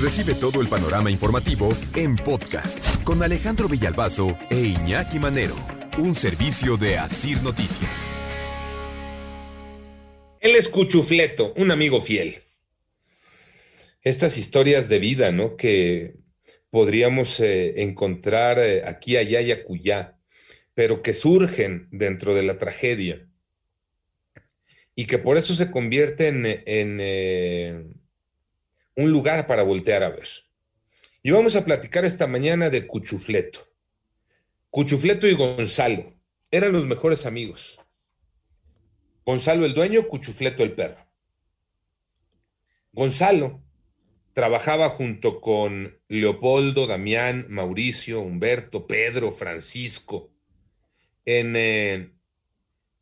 Recibe todo el panorama informativo en podcast con Alejandro Villalbazo e Iñaki Manero. Un servicio de Asir Noticias. Él es Cuchufleto, un amigo fiel. Estas historias de vida, ¿no? Que podríamos eh, encontrar eh, aquí, allá y acullá, pero que surgen dentro de la tragedia y que por eso se convierten en, eh, un lugar para voltear a ver. Y vamos a platicar esta mañana de Cuchufleto. Cuchufleto y Gonzalo eran los mejores amigos. Gonzalo el dueño, Cuchufleto el perro. Gonzalo trabajaba junto con Leopoldo, Damián, Mauricio, Humberto, Pedro, Francisco en eh,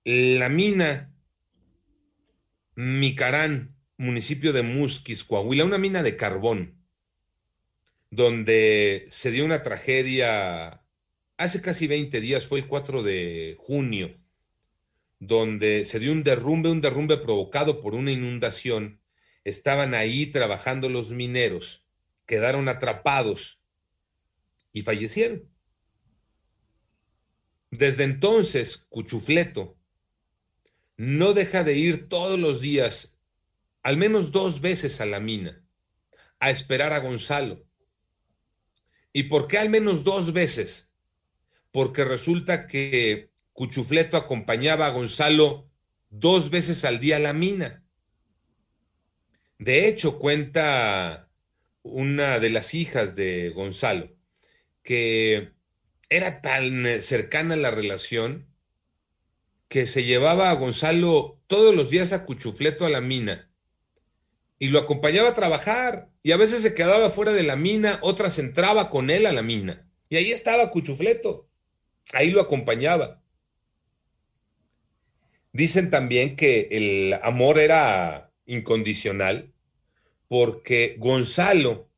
la mina Micarán, municipio de Musquis, Coahuila, una mina de carbón, donde se dio una tragedia hace casi 20 días, fue el 4 de junio, donde se dio un derrumbe, un derrumbe provocado por una inundación. Estaban ahí trabajando los mineros, quedaron atrapados y fallecieron. Desde entonces, Cuchufleto no deja de ir todos los días, al menos dos veces a la mina, a esperar a Gonzalo. ¿Y por qué al menos dos veces? porque resulta que Cuchufleto acompañaba a Gonzalo dos veces al día a la mina. De hecho, cuenta una de las hijas de Gonzalo que era tan cercana la relación que se llevaba a Gonzalo todos los días a Cuchufleto a la mina y lo acompañaba a trabajar y a veces se quedaba fuera de la mina, otras entraba con él a la mina y ahí estaba Cuchufleto. Ahí lo acompañaba. Dicen también que el amor era incondicional porque Gonzalo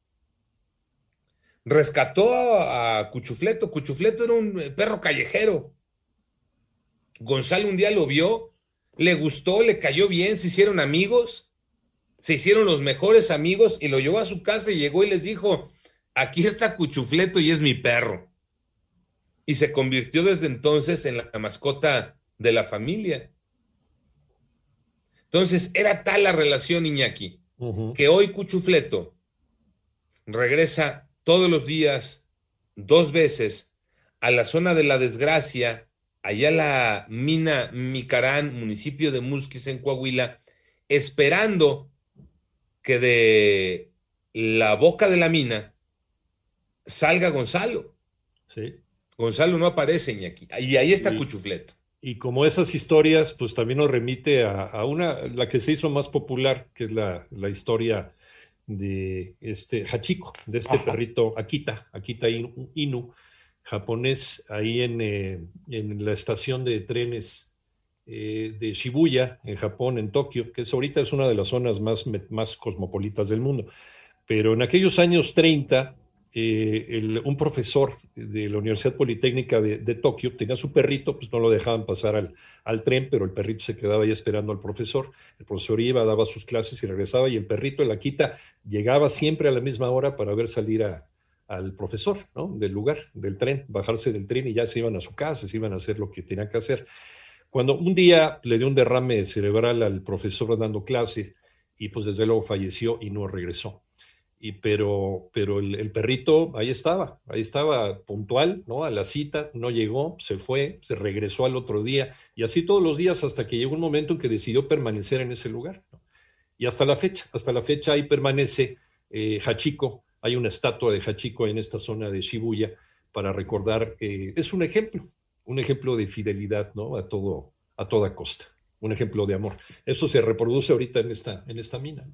rescató a Cuchufleto. Cuchufleto era un perro callejero. Gonzalo un día lo vio, le gustó, le cayó bien, se hicieron amigos, se hicieron los mejores amigos y lo llevó a su casa y llegó y les dijo, aquí está Cuchufleto y es mi perro y se convirtió desde entonces en la mascota de la familia. Entonces, era tal la relación Iñaki que hoy Cuchufleto regresa todos los días, dos veces, a la zona de la desgracia, allá la mina Micarán, municipio de Musquis en Coahuila, esperando que de la boca de la mina salga Gonzalo. Sí. Gonzalo no aparece, Iñaki. Y ahí está Cuchufleto. Y como esas historias, pues también nos remite a, una, la que se hizo más popular, que es la, historia de este Hachiko, de este perrito Akita, Akita Inu, japonés, ahí en, eh, en la estación de trenes eh, de Shibuya, en Japón, en Tokio, que es, ahorita es una de las zonas más, más cosmopolitas del mundo. Pero en aquellos años 30, eh, un profesor de la Universidad Politécnica de, Tokio tenía su perrito, pues no lo dejaban pasar al, tren, pero el perrito se quedaba ahí esperando al profesor. El profesor iba, daba sus clases y regresaba, y el perrito en la quita llegaba siempre a la misma hora para ver salir al profesor del lugar, del tren, bajarse del tren y ya se iban a su casa, se iban a hacer lo que tenían que hacer. Cuando un día le dio un derrame cerebral al profesor dando clase y pues desde luego falleció y no regresó y pero, pero el, perrito ahí estaba, ahí estaba puntual, ¿no? A la cita, no llegó, se fue, se regresó al otro día, y así todos los días hasta que llegó un momento en que decidió permanecer en ese lugar. Y hasta la fecha, hasta la fecha ahí permanece eh, Hachiko, hay una estatua de Hachiko en esta zona de Shibuya para recordar, que es un ejemplo, un ejemplo de fidelidad, ¿no? A todo, a toda costa, un ejemplo de amor. Eso se reproduce ahorita en esta, en esta mina.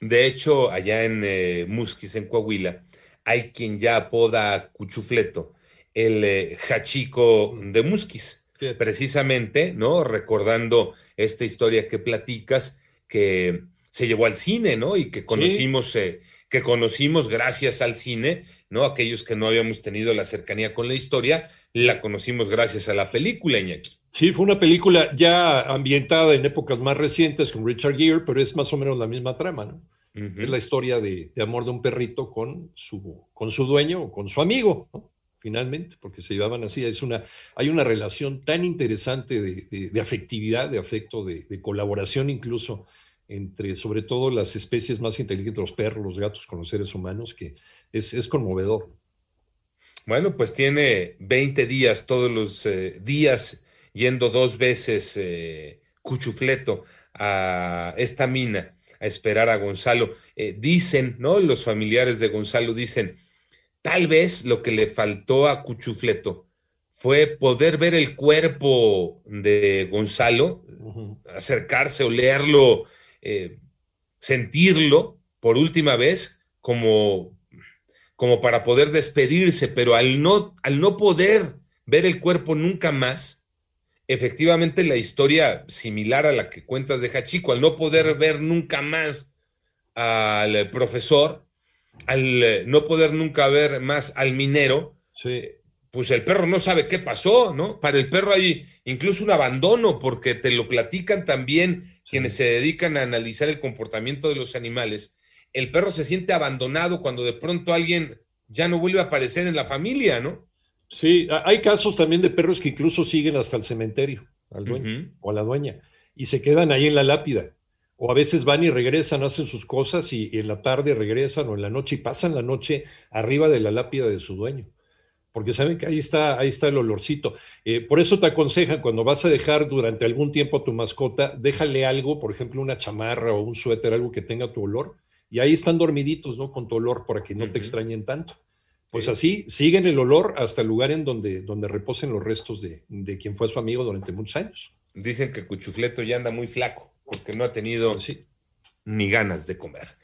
De hecho, allá en eh, Musquis, en Coahuila, hay quien ya apoda Cuchufleto el eh, Hachico de Musquis, Fíjate. precisamente, ¿no? Recordando esta historia que platicas, que se llevó al cine, ¿no? Y que conocimos, eh, que conocimos gracias al cine, ¿no? Aquellos que no habíamos tenido la cercanía con la historia, la conocimos gracias a la película, Iñaki. Sí, fue una película ya ambientada en épocas más recientes con Richard Gere, pero es más o menos la misma trama, ¿no? Es la historia de, de amor de un perrito con su, con su dueño o con su amigo, ¿no? finalmente, porque se llevaban así. Es una, hay una relación tan interesante de, de- de afectividad, de afecto, de, de colaboración incluso entre sobre todo las especies más inteligentes, los perros, los gatos con los seres humanos, que es, es conmovedor. Bueno, pues tiene 20 días, todos los eh, días, yendo dos veces eh, Cuchufleto a esta mina a esperar a Gonzalo. Eh, dicen, ¿no? Los familiares de Gonzalo dicen, tal vez lo que le faltó a Cuchufleto fue poder ver el cuerpo de Gonzalo, acercarse, olerlo, eh, sentirlo por última vez como, como para poder despedirse, pero al no, al no poder ver el cuerpo nunca más, efectivamente la historia similar a la que cuentas de Hachico, al no poder ver nunca más al profesor, al eh, no poder nunca ver más al minero, Sí. pues el perro no sabe qué pasó, ¿no? Para el perro hay incluso un abandono, porque te lo platican también quienes se dedican a analizar el comportamiento de los animales. El perro se siente abandonado cuando de pronto alguien ya no vuelve a aparecer en la familia, ¿no? Sí, ha- hay casos también de perros que incluso siguen hasta el cementerio, al dueño o a la dueña, y se quedan ahí en la lápida. O a veces van y regresan, hacen sus cosas y, y en la tarde regresan o en la noche y pasan la noche arriba de la lápida de su dueño. Porque saben que ahí está, ahí está el olorcito. Eh, por eso te aconsejan cuando vas a dejar durante algún tiempo a tu mascota, déjale algo, por ejemplo, una chamarra o un suéter, algo que tenga tu olor, y ahí están dormiditos, ¿no? Con tu olor para que no te extrañen tanto. Pues Sí. así siguen el olor hasta el lugar en donde, donde reposen los restos de, de quien fue su amigo durante muchos años. Dicen que Cuchufleto ya anda muy flaco, porque no ha tenido sí. ni ganas de comer.